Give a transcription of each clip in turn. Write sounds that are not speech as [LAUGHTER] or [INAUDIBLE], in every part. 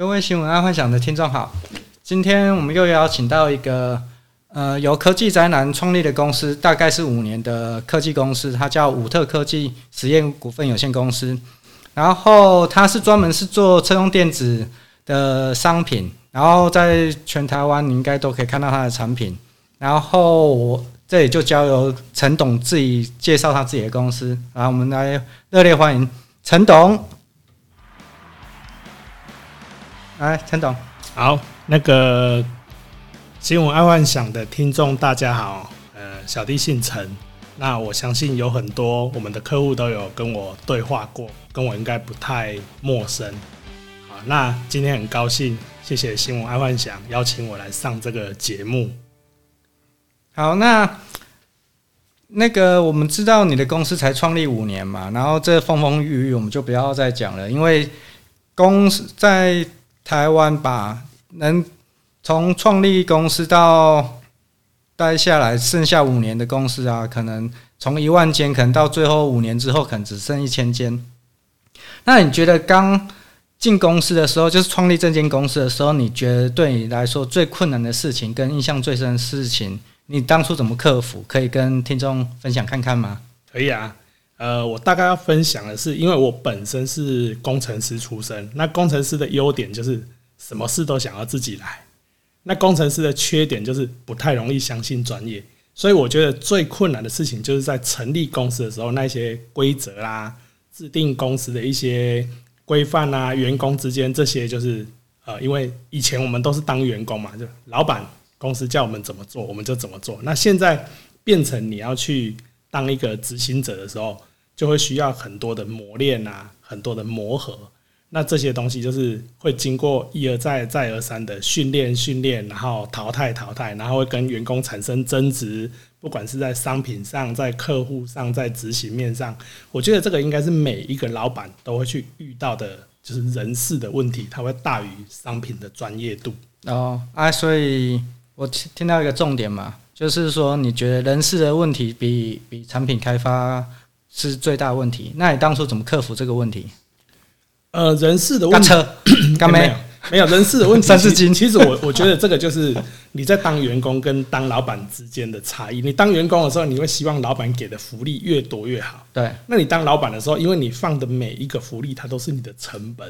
各位新闻爱幻想的听众好，今天我们又邀请到一个呃由科技宅男创立的公司，大概是五年的科技公司，它叫武特科技实验股份有限公司。然后它是专门是做车用电子的商品，然后在全台湾你应该都可以看到它的产品。然后我这里就交由陈董自己介绍他自己的公司，然后我们来热烈欢迎陈董。来，陈总，好，那个新闻爱幻想的听众大家好，呃，小弟姓陈，那我相信有很多我们的客户都有跟我对话过，跟我应该不太陌生。好，那今天很高兴，谢谢新闻爱幻想邀请我来上这个节目。好，那那个我们知道你的公司才创立五年嘛，然后这风风雨雨我们就不要再讲了，因为公司在。台湾吧，能从创立公司到待下来，剩下五年的公司啊，可能从一万间，可能到最后五年之后，可能只剩一千间。那你觉得刚进公司的时候，就是创立这间公司的时候，你觉得对你来说最困难的事情跟印象最深的事情，你当初怎么克服？可以跟听众分享看看吗？可以啊。呃，我大概要分享的是，因为我本身是工程师出身，那工程师的优点就是什么事都想要自己来，那工程师的缺点就是不太容易相信专业，所以我觉得最困难的事情就是在成立公司的时候，那些规则啦、制定公司的一些规范啊、员工之间这些，就是呃，因为以前我们都是当员工嘛，就老板公司叫我们怎么做，我们就怎么做。那现在变成你要去当一个执行者的时候。就会需要很多的磨练啊，很多的磨合。那这些东西就是会经过一而再、再而三的训练、训练，然后淘汰、淘汰，然后会跟员工产生争执。不管是在商品上、在客户上、在执行面上，我觉得这个应该是每一个老板都会去遇到的，就是人事的问题，它会大于商品的专业度。哦，啊，所以我听到一个重点嘛，就是说你觉得人事的问题比比产品开发。是最大的问题。那你当初怎么克服这个问题？呃，人事的问题，干 [COUGHS] 没有没有人事的问题。[LAUGHS] 三字经，其实我我觉得这个就是你在当员工跟当老板之间的差异。你当员工的时候，你会希望老板给的福利越多越好。对。那你当老板的时候，因为你放的每一个福利，它都是你的成本，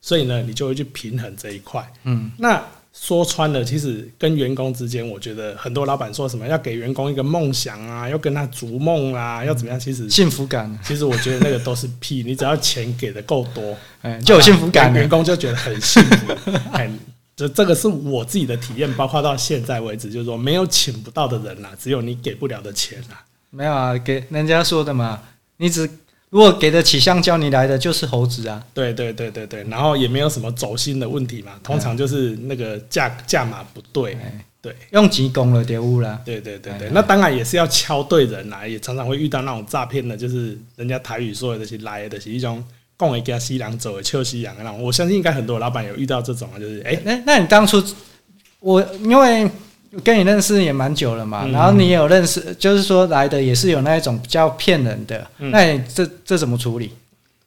所以呢，你就会去平衡这一块。嗯。那。说穿了，其实跟员工之间，我觉得很多老板说什么要给员工一个梦想啊，要跟他逐梦啊，要怎么样？其实幸福感，其实我觉得那个都是屁。你只要钱给的够多，[LAUGHS] 就有幸福感，员工就觉得很幸福。[LAUGHS] 哎，这这个是我自己的体验，包括到现在为止，就是说没有请不到的人呐，只有你给不了的钱啊。没有啊，给人家说的嘛，你只。如果给得起香蕉，你来的就是猴子啊！对对对对对，然后也没有什么走心的问题嘛，通常就是那个价价码不对，对，用急攻了丢物了。对对对对，那当然也是要敲对人来，也常常会遇到那种诈骗的，就是人家台语说的是来的是一种共一家西洋走的臭西洋那种，我相信应该很多老板有遇到这种啊，就是哎，那那你当初我因为。跟你认识也蛮久了嘛，然后你也有认识，就是说来的也是有那一种比较骗人的，那你这这怎么处理？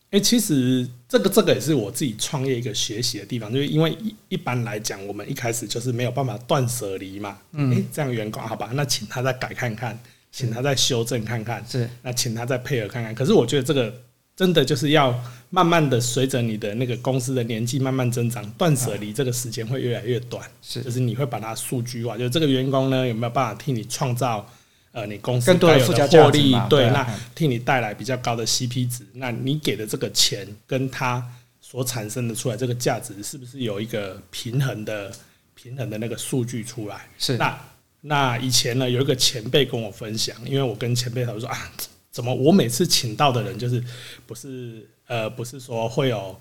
哎，其实这个这个也是我自己创业一个学习的地方，就是因为一一般来讲，我们一开始就是没有办法断舍离嘛，嗯，这样员工好吧，那请他再改看看，请他再修正看看，是，那请他再配合看看。可是我觉得这个。真的就是要慢慢的随着你的那个公司的年纪慢慢增长，断舍离这个时间会越来越短。是，就是你会把它数据化，就是这个员工呢有没有办法替你创造呃你公司更多的附加获利？对，那替你带来比较高的 CP 值。那你给的这个钱跟他所产生的出来这个价值，是不是有一个平衡的平衡的那个数据出来？是。那那以前呢有一个前辈跟我分享，因为我跟前辈他说啊。怎么？我每次请到的人就是不是呃，不是说会有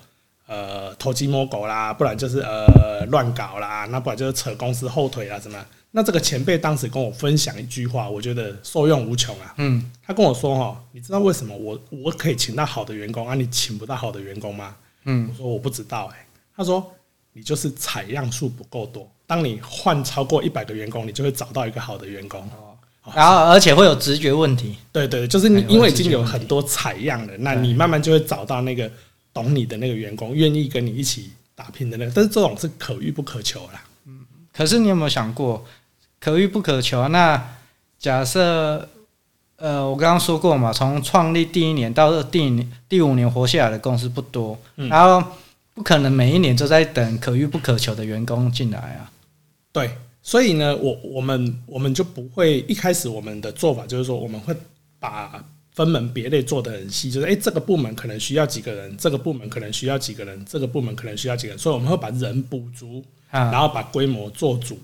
呃偷鸡摸狗啦，不然就是呃乱搞啦，那不然就是扯公司后腿啦，什么？那这个前辈当时跟我分享一句话，我觉得受用无穷啊。嗯，他跟我说哈，你知道为什么我我可以请到好的员工啊，你请不到好的员工吗？嗯，我说我不知道哎。他说你就是采样数不够多，当你换超过一百个员工，你就会找到一个好的员工。然后，而且会有直觉问题。对对，就是你因为已经有很多采样了，那你慢慢就会找到那个懂你的那个员工，愿意跟你一起打拼的那个，但是这种是可遇不可求啦。嗯，可是你有没有想过，可遇不可求啊？那假设，呃，我刚刚说过嘛，从创立第一年到第第五年活下来的公司不多，嗯、然后不可能每一年都在等可遇不可求的员工进来啊。对，所以呢，我我们我们就不会一开始我们的做法就是说，我们会把。分门别类做得很细，就是诶、欸，这个部门可能需要几个人，这个部门可能需要几个人，这个部门可能需要几个人，所以我们会把人补足，然后把规模做足。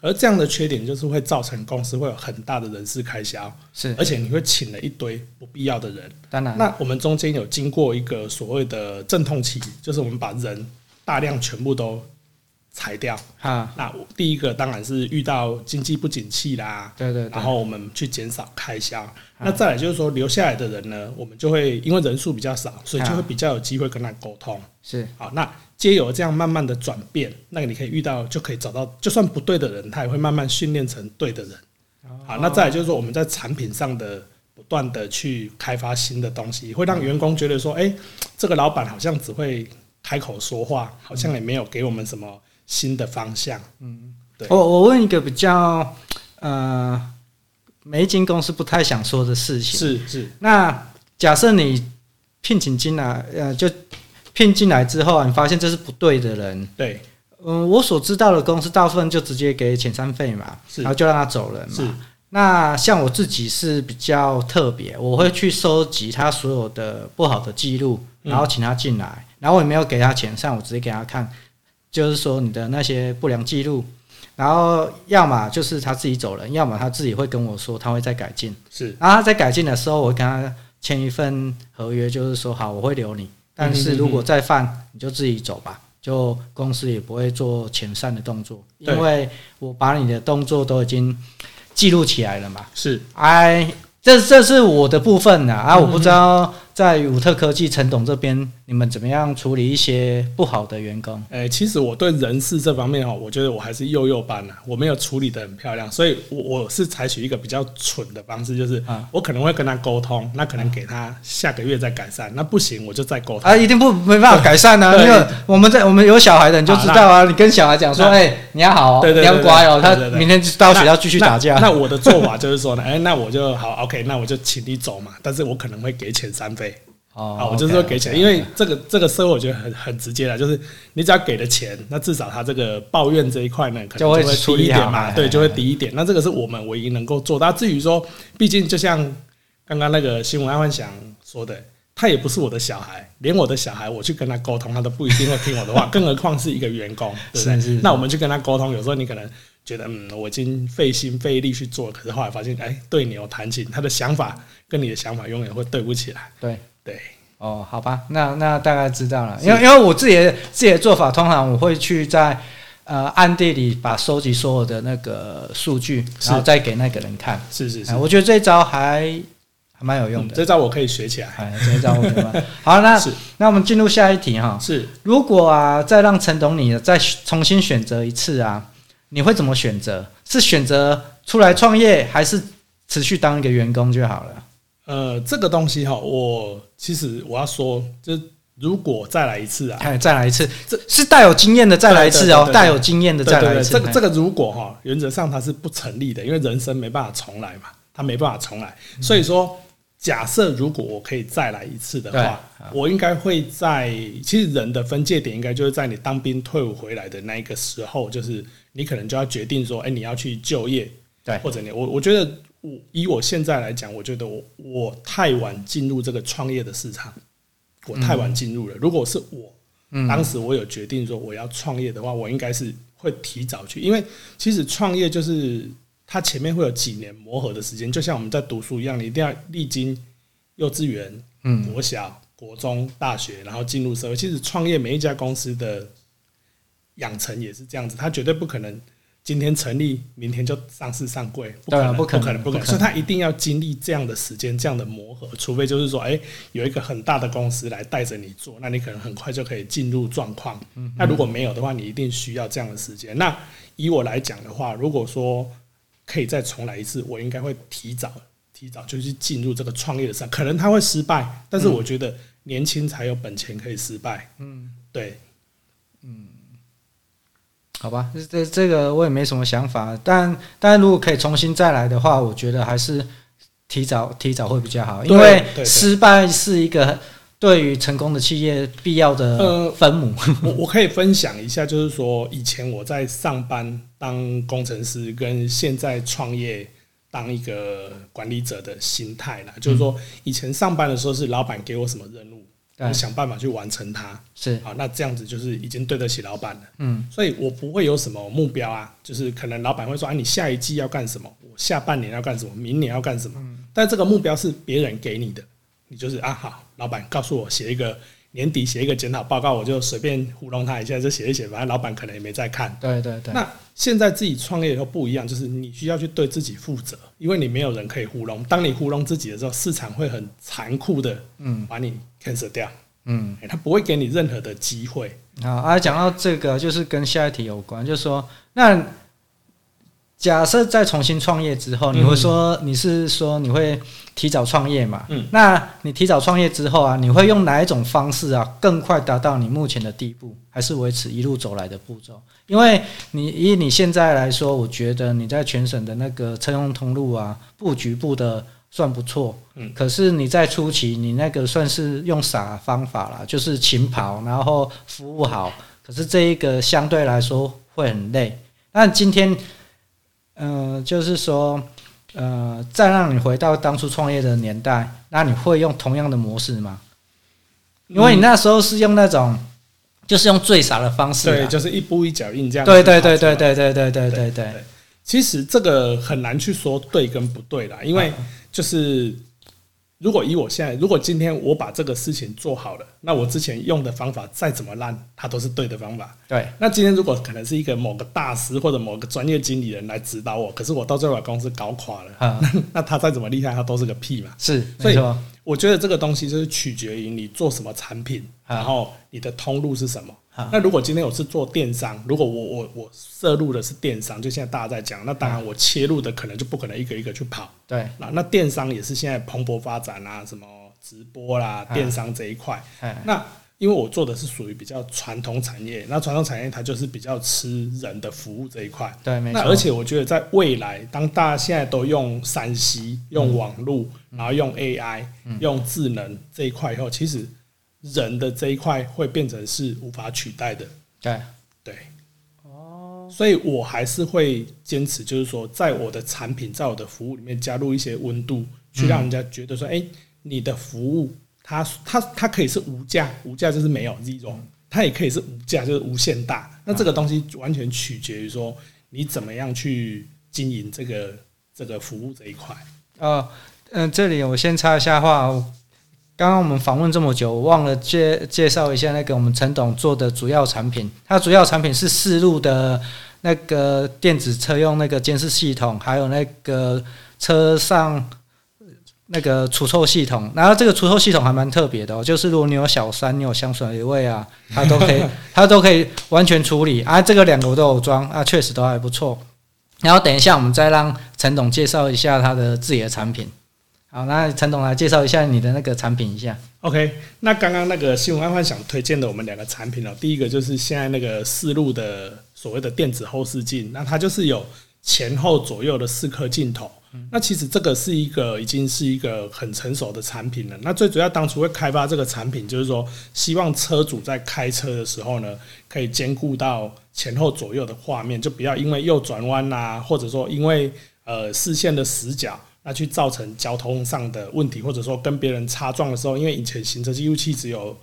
而这样的缺点就是会造成公司会有很大的人事开销，是，而且你会请了一堆不必要的人。当然，那我们中间有经过一个所谓的阵痛期，就是我们把人大量全部都。裁掉啊！那第一个当然是遇到经济不景气啦，对对，然后我们去减少开销。那再来就是说留下来的人呢，我们就会因为人数比较少，所以就会比较有机会跟他沟通。是好，那皆有这样慢慢的转变，那个你可以遇到就可以找到，就算不对的人，他也会慢慢训练成对的人。好，那再来就是说我们在产品上的不断的去开发新的东西，会让员工觉得说，哎，这个老板好像只会开口说话，好像也没有给我们什么。新的方向，嗯，对。我我问一个比较，呃，每一间公司不太想说的事情，是是。那假设你聘请进来，呃，就聘进来之后，你发现这是不对的人，对，嗯、呃，我所知道的公司大部分就直接给遣散费嘛，然后就让他走人嘛。那像我自己是比较特别，我会去收集他所有的不好的记录，然后请他进来，嗯、然后我也没有给他遣散，我直接给他看。就是说你的那些不良记录，然后要么就是他自己走人，要么他自己会跟我说他会再改进。是，然后他在改进的时候，我会跟他签一份合约，就是说好我会留你，但是如果再犯，你就自己走吧，就公司也不会做遣散的动作，因为我把你的动作都已经记录起来了嘛。是，哎，这这是我的部分呐，啊，我不知道。在五特科技陈董这边，你们怎么样处理一些不好的员工？哎、欸，其实我对人事这方面哦，我觉得我还是幼幼班呐，我没有处理的很漂亮，所以我我是采取一个比较蠢的方式，就是我可能会跟他沟通，那可能给他下个月再改善，那不行我就再沟通啊，一定不没办法改善呢、[LAUGHS] 啊，因为我们在我们有小孩的你就知道啊，你跟小孩讲说，哎、欸，你要好、哦，对对对对，你要乖哦，他明天到学校继续打架。那，那，那我的做法就是说呢，哎、欸，那我就好，OK，那我就请你走嘛，但是我可能会给遣散费。哦，我就是说给钱，因为这个这个社会我觉得很很直接的，就是你只要给了钱，那至少他这个抱怨这一块呢，可能就会低一点嘛，对，就会低一点。那这个是我们唯一能够做到。至于说，毕竟就像刚刚那个新闻爱幻想说的，他也不是我的小孩，连我的小孩我去跟他沟通，他都不一定会听我的话，更何况是一个员工，[LAUGHS] 对不对？那我们去跟他沟通，有时候你可能觉得，嗯，我已经费心费力去做，可是后来发现，哎，对牛弹琴，他的想法跟你的想法永远会对不起来。对。对，哦，好吧，那那大概知道了，因为因为我自己的自己的做法，通常我会去在呃暗地里把收集所有的那个数据，然后再给那个人看。是是是，我觉得这一招还还蛮有用的，这招我可以学起来。哎，这一招我可以？[LAUGHS] 好，那那我们进入下一题哈。是，如果啊再让陈董你再重新选择一次啊，你会怎么选择？是选择出来创业，还是持续当一个员工就好了？呃，这个东西哈，我其实我要说，就如果再来一次啊，再来一次，这是带有经验的再来一次哦，带有经验的再来一次。这个这个如果哈，原则上它是不成立的，因为人生没办法重来嘛，它没办法重来。所以说，假设如果我可以再来一次的话，我应该会在，其实人的分界点应该就是在你当兵退伍回来的那一个时候，就是你可能就要决定说，哎，你要去就业，对，或者你我我觉得。我以我现在来讲，我觉得我我太晚进入这个创业的市场，我太晚进入了。如果是我当时我有决定说我要创业的话，我应该是会提早去，因为其实创业就是它前面会有几年磨合的时间，就像我们在读书一样，你一定要历经幼稚园、国小、国中、大学，然后进入社会。其实创业每一家公司的养成也是这样子，它绝对不可能。今天成立，明天就上市上柜，不可能，不可能，不可能。所以他一定要经历这样的时间，这样的磨合。除非就是说，哎，有一个很大的公司来带着你做，那你可能很快就可以进入状况。那如果没有的话，你一定需要这样的时间。那以我来讲的话，如果说可以再重来一次，我应该会提早，提早就去进入这个创业的上。可能他会失败，但是我觉得年轻才有本钱可以失败。嗯，对。嗯，好吧，这这个我也没什么想法，但但如果可以重新再来的话，我觉得还是提早提早会比较好，因为失败是一个。对于成功的企业必要的分母，呃，我我可以分享一下，就是说以前我在上班当工程师，跟现在创业当一个管理者的心态啦。就是说以前上班的时候是老板给我什么任务，我想办法去完成它。是啊，那这样子就是已经对得起老板了。嗯，所以我不会有什么目标啊，就是可能老板会说，啊，你下一季要干什么？我下半年要干什么？明年要干什么？但这个目标是别人给你的。你就是啊，好，老板告诉我写一个年底写一个检讨报告，我就随便糊弄他一下就写一写，反正老板可能也没在看。对对对。那现在自己创业以后不一样，就是你需要去对自己负责，因为你没有人可以糊弄。当你糊弄自己的时候，市场会很残酷的，嗯，把你 cancel 掉，嗯，他不会给你任何的机会。好啊，讲到这个，就是跟下一题有关，就是说那。假设再重新创业之后，你会说你是说你会提早创业嘛？嗯，那你提早创业之后啊，你会用哪一种方式啊，更快达到你目前的地步，还是维持一路走来的步骤？因为你以你现在来说，我觉得你在全省的那个车用通路啊，布局布的算不错。嗯，可是你在初期，你那个算是用啥方法啦，就是勤跑，然后服务好。可是这一个相对来说会很累。那今天。嗯、呃，就是说，呃，再让你回到当初创业的年代，那你会用同样的模式吗？因为你那时候是用那种，就是用最傻的方式，对，就是一步一脚印这样。对对对对对对对对对对。其实这个很难去说对跟不对啦，因为就是。如果以我现在，如果今天我把这个事情做好了，那我之前用的方法再怎么烂，它都是对的方法。对。那今天如果可能是一个某个大师或者某个专业经理人来指导我，可是我到最后把公司搞垮了，[LAUGHS] 那、他再怎么厉害，他都是个屁嘛。是。所以我觉得这个东西就是取决于你做什么产品，然后你的通路是什么。那如果今天我是做电商，如果我我我涉入的是电商，就现在大家在讲，那当然我切入的可能就不可能一个一个去跑。对，那那电商也是现在蓬勃发展啊，什么直播啦，电商这一块。那因为我做的是属于比较传统产业，那传统产业它就是比较吃人的服务这一块。对，没错。那而且我觉得在未来，当大家现在都用三 C、用网络，然后用 AI、用智能这一块以后，其实。人的这一块会变成是无法取代的，对对，哦，所以我还是会坚持，就是说，在我的产品、在我的服务里面加入一些温度，去让人家觉得说，哎，你的服务，它它它可以是无价，无价就是没有 zero，它也可以是无价，就是无限大。那这个东西完全取决于说，你怎么样去经营这个这个服务这一块。哦，嗯，这里我先插一下话。刚刚我们访问这么久，我忘了介介绍一下那个我们陈董做的主要产品。它主要产品是四路的那个电子车用那个监视系统，还有那个车上那个除臭系统。然后这个除臭系统还蛮特别的哦，就是如果你有小三，你有香水味啊，它都可以，[LAUGHS] 它都可以完全处理啊。这个两个我都有装啊，确实都还不错。然后等一下我们再让陈董介绍一下他的自己的产品。好，那陈董来介绍一下你的那个产品一下。OK，那刚刚那个新闻爱幻想推荐的我们两个产品哦，第一个就是现在那个四路的所谓的电子后视镜，那它就是有前后左右的四颗镜头。那其实这个是一个已经是一个很成熟的产品了。那最主要当初会开发这个产品，就是说希望车主在开车的时候呢，可以兼顾到前后左右的画面，就不要因为右转弯呐，或者说因为呃视线的死角。那去造成交通上的问题，或者说跟别人擦撞的时候，因为以前行车记录器只有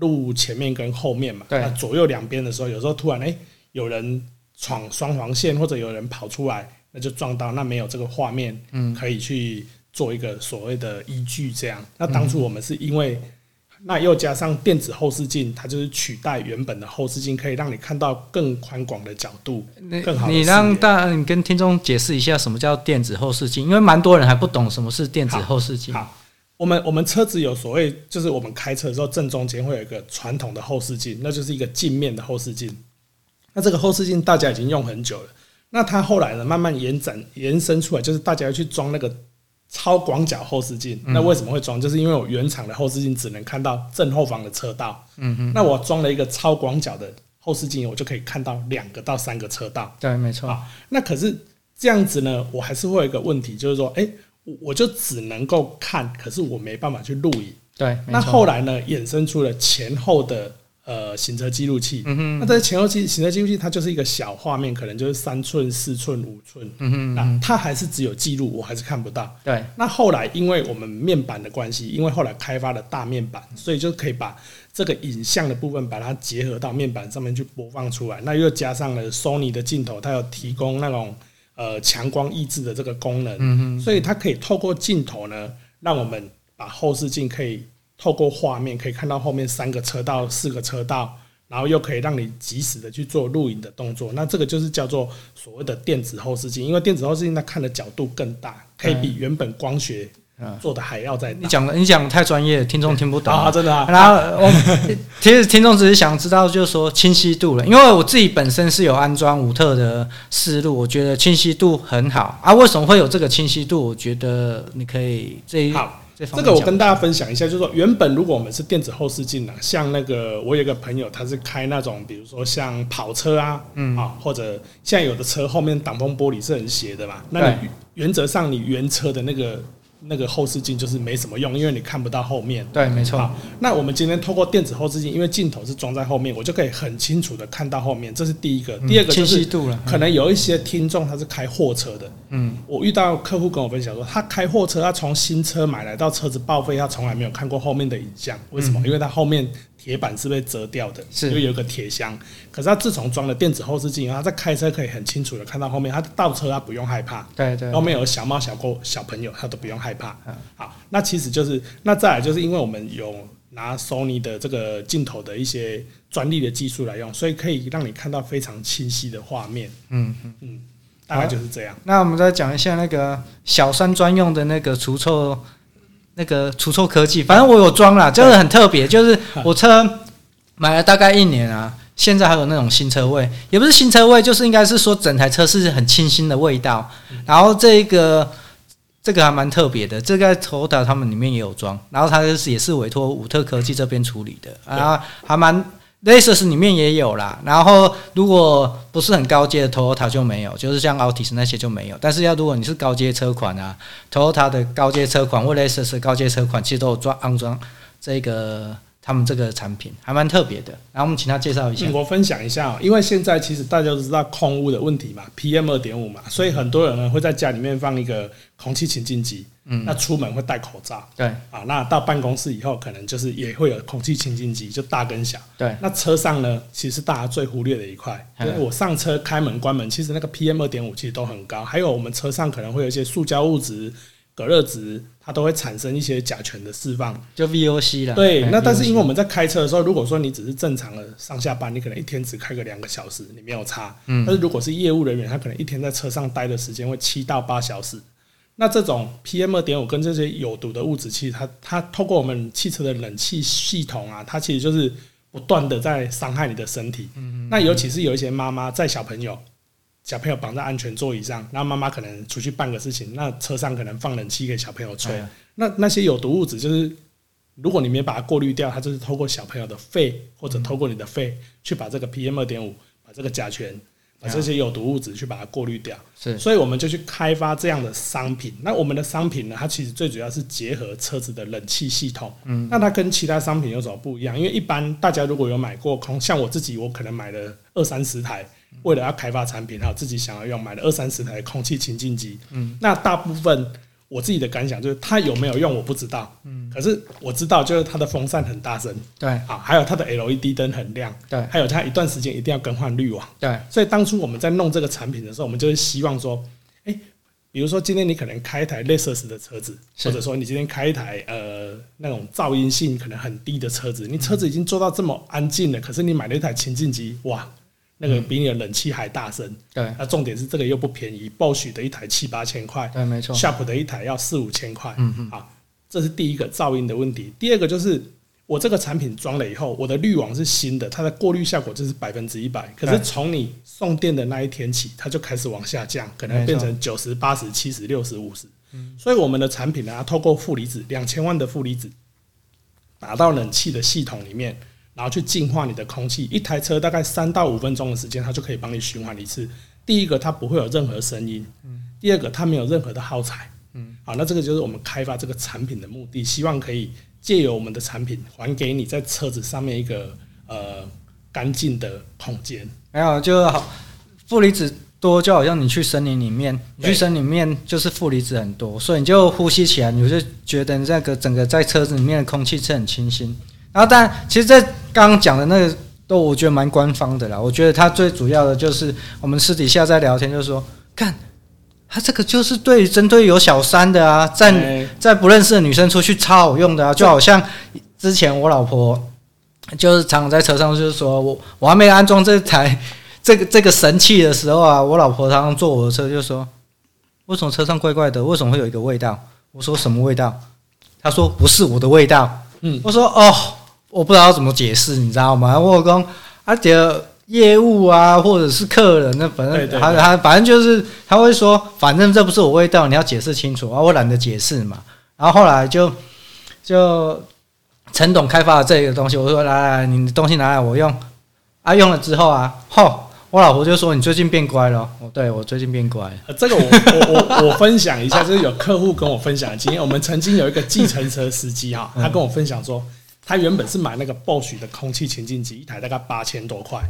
路前面跟后面嘛，那左右两边的时候，有时候突然诶、欸、有人闯双黄线，或者有人跑出来，那就撞到，那没有这个画面，嗯，可以去做一个所谓的依据，这样。那当初我们是因为。那又加上电子后视镜，它就是取代原本的后视镜，可以让你看到更宽广的角度，更好。你让大你跟听众解释一下什么叫电子后视镜，因为蛮多人还不懂什么是电子后视镜。好，我们我们车子有所谓，就是我们开车的时候正中间会有一个传统的后视镜，那就是一个镜面的后视镜。那这个后视镜大家已经用很久了，那它后来呢慢慢延展延伸出来，就是大家要去装那个。超广角后视镜，那为什么会装？就是因为我原厂的后视镜只能看到正后方的车道。嗯哼，那我装了一个超广角的后视镜，我就可以看到两个到三个车道。对，没错。那可是这样子呢，我还是会有一个问题，就是说，哎、欸，我就只能够看，可是我没办法去录影。对，那后来呢，衍生出了前后的。呃，行车记录器，嗯哼，那这前后记行车记录器，它就是一个小画面，可能就是三寸、四寸、五寸，嗯哼，那它还是只有记录，我还是看不到。对，那后来因为我们面板的关系，因为后来开发了大面板，所以就可以把这个影像的部分把它结合到面板上面去播放出来。那又加上了 Sony 的镜头，它有提供那种呃强光抑制的这个功能，所以它可以透过镜头呢，让我们把后视镜可以。透过画面可以看到后面三个车道、四个车道，然后又可以让你及时的去做录影的动作。那这个就是叫做所谓的电子后视镜，因为电子后视镜它看的角度更大，可以比原本光学做的还要再大。你讲的你讲的太专业，听众听不懂 [LAUGHS] 啊！真的啊。然后我其实听众只是想知道，就是说清晰度了，因为我自己本身是有安装五特的思路，我觉得清晰度很好啊。为什么会有这个清晰度？我觉得你可以这一好。这个我跟大家分享一下，就是说，原本如果我们是电子后视镜啊，像那个我有个朋友，他是开那种，比如说像跑车啊，嗯啊，或者现在有的车后面挡风玻璃是很斜的嘛，那你原则上你原车的那个。那个后视镜就是没什么用，因为你看不到后面。对，没错。那我们今天透过电子后视镜，因为镜头是装在后面，我就可以很清楚的看到后面。这是第一个。第二个就是可能有一些听众他是开货车的。嗯。我遇到客户跟我分享说，他开货车，他从新车买来到车子报废，他从来没有看过后面的影像。为什么？因为他后面。铁板是被折掉的，是因为有个铁箱。可是他自从装了电子后视镜，他在开车可以很清楚的看到后面。他倒车他不用害怕，对对。后面有小猫、小狗、小朋友，他都不用害怕。好，那其实就是那再来就是因为我们有拿 Sony 的这个镜头的一些专利的技术来用，所以可以让你看到非常清晰的画面。嗯嗯嗯，大概就是这样。那我们再讲一下那个小三专用的那个除臭。那个除臭科技，反正我有装啦，就是很特别，就是 [LAUGHS] 我车买了大概一年啊，现在还有那种新车味，也不是新车味，就是应该是说整台车是很清新的味道。然后这个这个还蛮特别的，这个在 Toyota 他们里面也有装，然后它就是也是委托五特科技这边处理的，然后还蛮。Lexus 里面也有啦，然后如果不是很高阶的 Toyota 就没有，就是像 Altis 那些就没有。但是要如果你是高阶车款啊，Toyota 的高阶车款或 Lexus 高阶车款，其实都有装安装这个。他们这个产品还蛮特别的，然后我们请他介绍一下。我分享一下哦，因为现在其实大家都知道空污的问题嘛，PM 二点五嘛，所以很多人呢会在家里面放一个空气清净机，嗯，那出门会戴口罩，对，啊，那到办公室以后可能就是也会有空气清新机，就大跟小，对。那车上呢，其实大家最忽略的一块，就是我上车开门关门，其实那个 PM 二点五其实都很高，还有我们车上可能会有一些塑胶物质。隔热纸它都会产生一些甲醛的释放，就 VOC 了。对，那但是因为我们在开车的时候，如果说你只是正常的上下班，你可能一天只开个两个小时，你没有差。嗯。但是如果是业务人员，他可能一天在车上待的时间会七到八小时。那这种 PM 二点五跟这些有毒的物质，其实它它透过我们汽车的冷气系统啊，它其实就是不断的在伤害你的身体。嗯。那尤其是有一些妈妈在小朋友。小朋友绑在安全座椅上，然后妈妈可能出去办个事情，那车上可能放冷气给小朋友吹。哎、那那些有毒物质，就是如果你没把它过滤掉，它就是透过小朋友的肺或者透过你的肺去把这个 PM 二点五、把这个甲醛、把这些有毒物质去把它过滤掉。是，所以我们就去开发这样的商品。那我们的商品呢，它其实最主要是结合车子的冷气系统。嗯，那它跟其他商品有什么不一样？因为一般大家如果有买过空，像我自己，我可能买了二三十台。为了要开发产品，还有自己想要用，买了二三十台空气清净机。嗯，那大部分我自己的感想就是，它有没有用我不知道。嗯，可是我知道，就是它的风扇很大声。对，啊，还有它的 LED 灯很亮。对，还有它一段时间一定要更换滤网。对，所以当初我们在弄这个产品的时候，我们就是希望说，哎，比如说今天你可能开一台 Lexus 的车子，或者说你今天开一台呃那种噪音性可能很低的车子，你车子已经做到这么安静了，可是你买了一台前进机，哇！那个比你的冷气还大声，对。那重点是这个又不便宜，Bosch 的一台七八千块，对，没错。Sharp 的一台要四五千块，嗯嗯。好，这是第一个噪音的问题。第二个就是我这个产品装了以后，我的滤网是新的，它的过滤效果就是百分之一百。可是从你送电的那一天起，它就开始往下降，可能变成九十八十七十六十五十。嗯。所以我们的产品呢，透过负离子两千万的负离子，打到冷气的系统里面。然后去净化你的空气。一台车大概三到五分钟的时间，它就可以帮你循环一次。第一个，它不会有任何声音；第二个，它没有任何的耗材。嗯，好，那这个就是我们开发这个产品的目的，希望可以借由我们的产品还给你在车子上面一个呃干净的空间。没有，就好负离子多，就好像你去森林里面，你去森林里面就是负离子很多，所以你就呼吸起来，你就觉得那个整个在车子里面的空气是很清新。然后，但其实这刚刚讲的那个都我觉得蛮官方的啦。我觉得他最主要的就是我们私底下在聊天，就是说，看他这个就是对针对有小三的啊，在在不认识的女生出去超好用的啊，就好像之前我老婆。就是常常在车上，就是说我我还没安装这台 [LAUGHS] 这个这个神器的时候啊，我老婆常常坐我的车，就说为什么车上怪怪的？为什么会有一个味道？我说什么味道？她说不是我的味道。嗯，我说哦，我不知道怎么解释，你知道吗？我讲而且业务啊，或者是客人，那反正他他反正就是他会说，反正这不是我味道，你要解释清楚啊，我懒得解释嘛。然后后来就就。陈董开发了这个东西，我说来来，你的东西拿来我用，啊用了之后啊，吼，我老婆就说你最近变乖了，哦，对我最近变乖。这个我我我我分享一下，就是有客户跟我分享的经验，我们曾经有一个计程车司机哈，他跟我分享说。他原本是买那个 Bosch 的空气清净机，一台大概八千多块。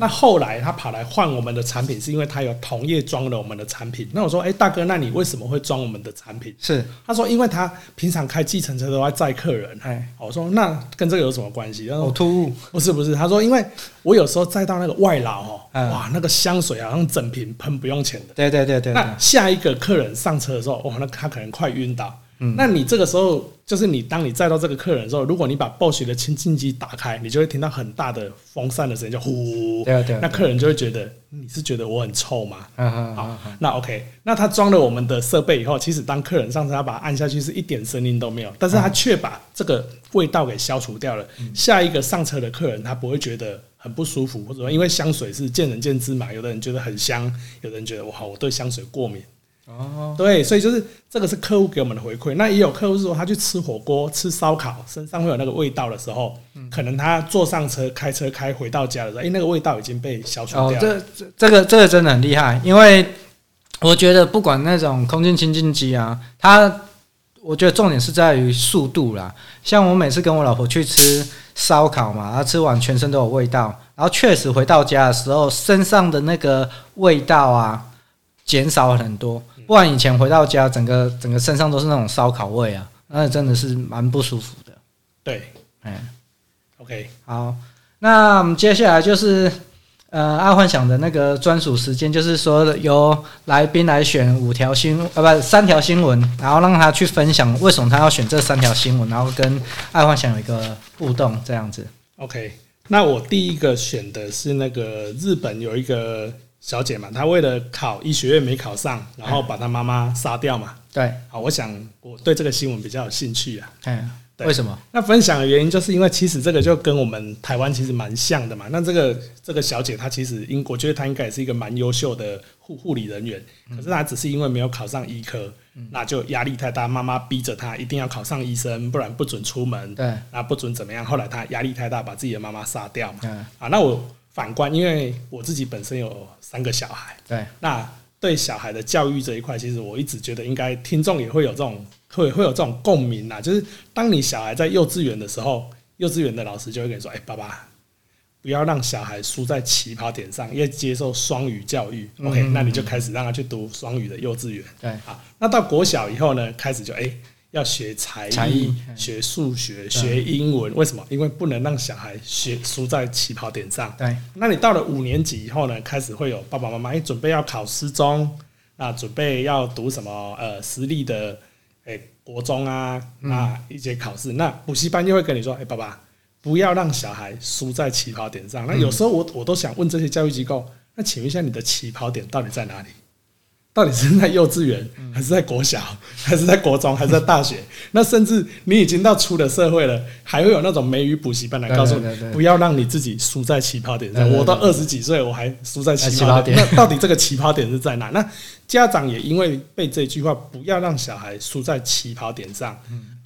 那后来他跑来换我们的产品，是因为他有同业装了我们的产品。那我说，哎，大哥，那你为什么会装我们的产品？是他说，因为他平常开计程车都要载客人。哎，我说那跟这个有什么关系？好突兀。不是不是，他说，因为我有时候载到那个外劳哦，哇，那个香水好像整瓶喷不用钱的。对对对对。那下一个客人上车的时候，哇，那他可能快晕倒。嗯，那你这个时候就是你，当你载到这个客人的时候，如果你把 Bosch 的清净机打开，你就会听到很大的风扇的声音，就呼。对对。那客人就会觉得你是觉得我很臭吗？好，那 OK，那他装了我们的设备以后，其实当客人上车，他把它按下去是一点声音都没有，但是他却把这个味道给消除掉了。下一个上车的客人他不会觉得很不舒服，或者说因为香水是见仁见智嘛，有的人觉得很香，有的人觉得哇，我对香水过敏。哦，对，所以就是这个是客户给我们的回馈。那也有客户说，他去吃火锅、吃烧烤，身上会有那个味道的时候，可能他坐上车、开车开回到家的时候，哎，那个味道已经被消除掉了。这这这个这个真的很厉害，因为我觉得不管那种空气清净机啊，它我觉得重点是在于速度啦。像我每次跟我老婆去吃烧烤嘛，她吃完全身都有味道，然后确实回到家的时候，身上的那个味道啊减少了很多。不然以前回到家，整个整个身上都是那种烧烤味啊，那真的是蛮不舒服的。对，嗯，OK，好，那我们接下来就是呃，爱幻想的那个专属时间，就是说由来宾来选五条新闻，呃，不，三条新闻，然后让他去分享为什么他要选这三条新闻，然后跟爱幻想有一个互动，这样子。OK，那我第一个选的是那个日本有一个。小姐嘛，她为了考医学院没考上，然后把她妈妈杀掉嘛。对，好，我想我对这个新闻比较有兴趣啊。嗯，为什么？那分享的原因就是因为其实这个就跟我们台湾其实蛮像的嘛。那这个这个小姐她其实应，我觉得她应该也是一个蛮优秀的护护理人员，可是她只是因为没有考上医科，那就压力太大，妈妈逼着她一定要考上医生，不然不准出门。对，那不准怎么样？后来她压力太大，把自己的妈妈杀掉嘛。嗯，啊，那我。反观，因为我自己本身有三个小孩，对，那对小孩的教育这一块，其实我一直觉得应该听众也会有这种会会有这种共鸣呐。就是当你小孩在幼稚园的时候，幼稚园的老师就会跟你说：“哎，爸爸，不要让小孩输在起跑点上，要接受双语教育。”OK，那你就开始让他去读双语的幼稚园。对，好，那到国小以后呢，开始就哎。要学才艺，学数学，学英文，为什么？因为不能让小孩学输在起跑点上。对，那你到了五年级以后呢，开始会有爸爸妈妈哎，准备要考师中，啊准备要读什么？呃，私立的，哎、欸，国中啊，啊一些考试，那补习班就会跟你说，哎，爸爸，不要让小孩输在起跑点上。那有时候我我都想问这些教育机构，那请问一下，你的起跑点到底在哪里？到底是在幼稚园，还是在国小，还是在国中，还是在大学？[LAUGHS] 那甚至你已经到出了社会了，还会有那种美语补习班来告诉你，不要让你自己输在起跑点上。我到二十几岁，我还输在起跑点。[LAUGHS] 那到底这个起跑点是在哪？那家长也因为被这句话“不要让小孩输在起跑点上”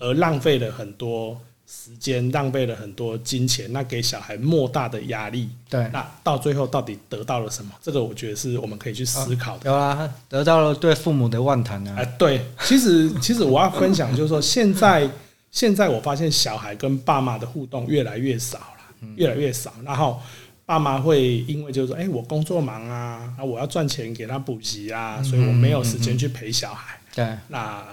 而浪费了很多时间，浪费了很多金钱，那给小孩莫大的压力。对，那到最后到底得到了什么？这个我觉得是我们可以去思考的。有啊，得到了对父母的万谈啊。哎，对，其实 [LAUGHS] 其实我要分享就是说，现在现在我发现小孩跟爸妈的互动越来越少了，越来越少。然后爸妈会因为就是说，哎，我工作忙啊，啊，我要赚钱给他补习啊，所以我没有时间去陪小孩。对，那。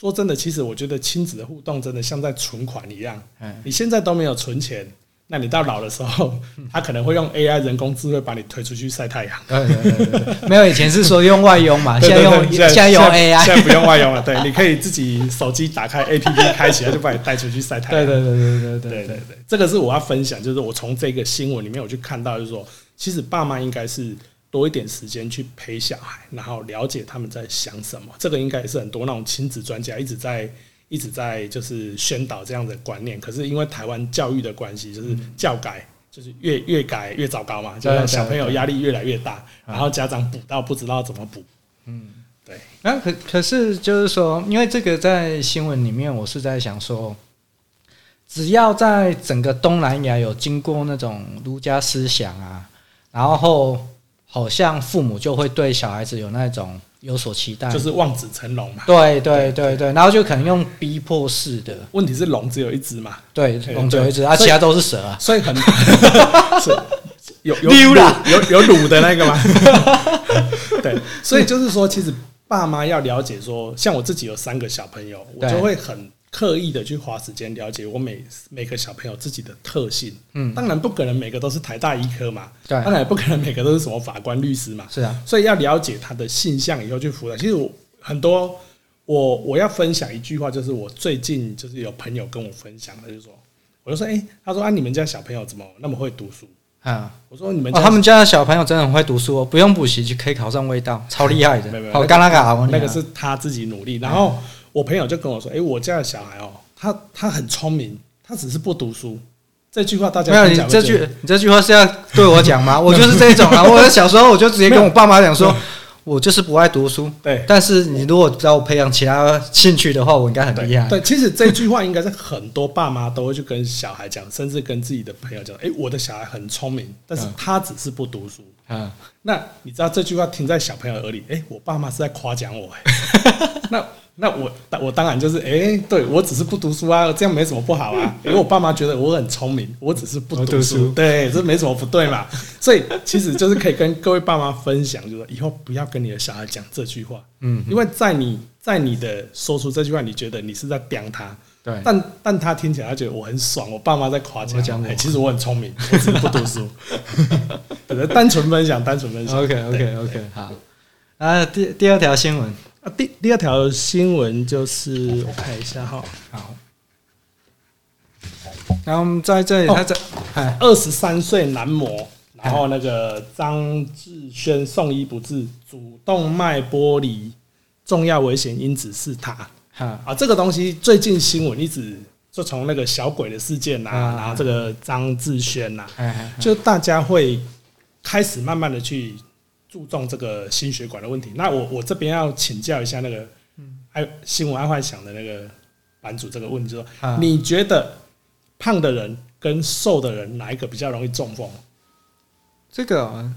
说真的，其实我觉得亲子的互动真的像在存款一样。你现在都没有存钱，那你到老的时候，[LAUGHS] 他可能会用 AI 人工智慧把你推出去晒太阳。对对对对，没有以前是说用外佣嘛，现在用现在用 AI，现在不用外佣了。对，你可以自己手机打开 APP 开起来，就把你带出去晒太阳。对对对对对对对，这个是我要分享，就是我从这个新闻里面我去看到，就是说，其实爸妈应该是。多一点时间去陪小孩，然后了解他们在想什么。这个应该也是很多那种亲子专家一直在一直在就是宣导这样的观念。可是因为台湾教育的关系，就是教改就是越越改越糟糕嘛，就让小朋友压力越来越大，然后家长补到不知道怎么补。嗯，对。那可可是就是说，因为这个在新闻里面，我是在想说，只要在整个东南亚有经过那种儒家思想啊，然后。好像父母就会对小孩子有那种有所期待，就是望子成龙嘛。对对对对，然后就可能用逼迫式的。问题是龙只有一只嘛？对，龙只有一只，啊，其他都是蛇啊。所以很 [LAUGHS] 是有有有有有卤的那个吗？[LAUGHS] 对，所以就是说，其实爸妈要了解说，像我自己有三个小朋友，我就会很。刻意的去花时间了解我每每个小朋友自己的特性，嗯，当然不可能每个都是台大医科嘛，对，当然也不可能每个都是什么法官律师嘛，是啊，所以要了解他的性向以后去辅导。其实我很多，我我要分享一句话，就是我最近就是有朋友跟我分享他，就说，我就说，哎，他说啊，你们家小朋友怎么那么会读书？啊？我说你们家他们家的小朋友真的很会读书哦，不用补习就可以考上味道，超厉害的。没有没有，刚那个那个是他自己努力，然后。我朋友就跟我说：“哎，我家的小孩哦，他他很聪明，他只是不读书。”这句话大家没有？你这句你这句话是要对我讲吗？我就是这种啊！我小时候我就直接跟我爸妈讲说，我就是不爱读书。对，但是你如果让我培养其他兴趣的话，我应该很厉害。对，其实这句话应该是很多爸妈都会去跟小孩讲，甚至跟自己的朋友讲：“哎，我的小孩很聪明，但是他只是不读书。”嗯，那你知道这句话听在小朋友耳里，哎，我爸妈是在夸奖我。[LAUGHS] 那。那我我当然就是哎、欸，对我只是不读书啊，这样没什么不好啊。[LAUGHS] 因为我爸妈觉得我很聪明，我只是不读书，对，这没什么不对嘛。[LAUGHS] 所以其实就是可以跟各位爸妈分享，就是以后不要跟你的小孩讲这句话，嗯，因为在你在你的说出这句话，你觉得你是在刁他，对，但但他听起来他觉得我很爽，我爸妈在夸奖我，其实我很聪明，[LAUGHS] 我只是不读书，只是，单纯分享，单纯分享。OK OK OK，好，啊，第第二条新闻。啊，第第二条新闻就是我看一下哈，好，然后我们在这里，他在二十三岁男模，然后那个张志轩送医不治，主动脉剥离，重要危险因子是他，啊，这个东西最近新闻一直就从那个小鬼的事件呐，然后这个张志轩呐，就大家会开始慢慢的去。注重这个心血管的问题，那我我这边要请教一下那个爱新闻爱幻想的那个版主这个问题，就是说，你觉得胖的人跟瘦的人哪一个比较容易中风？这个。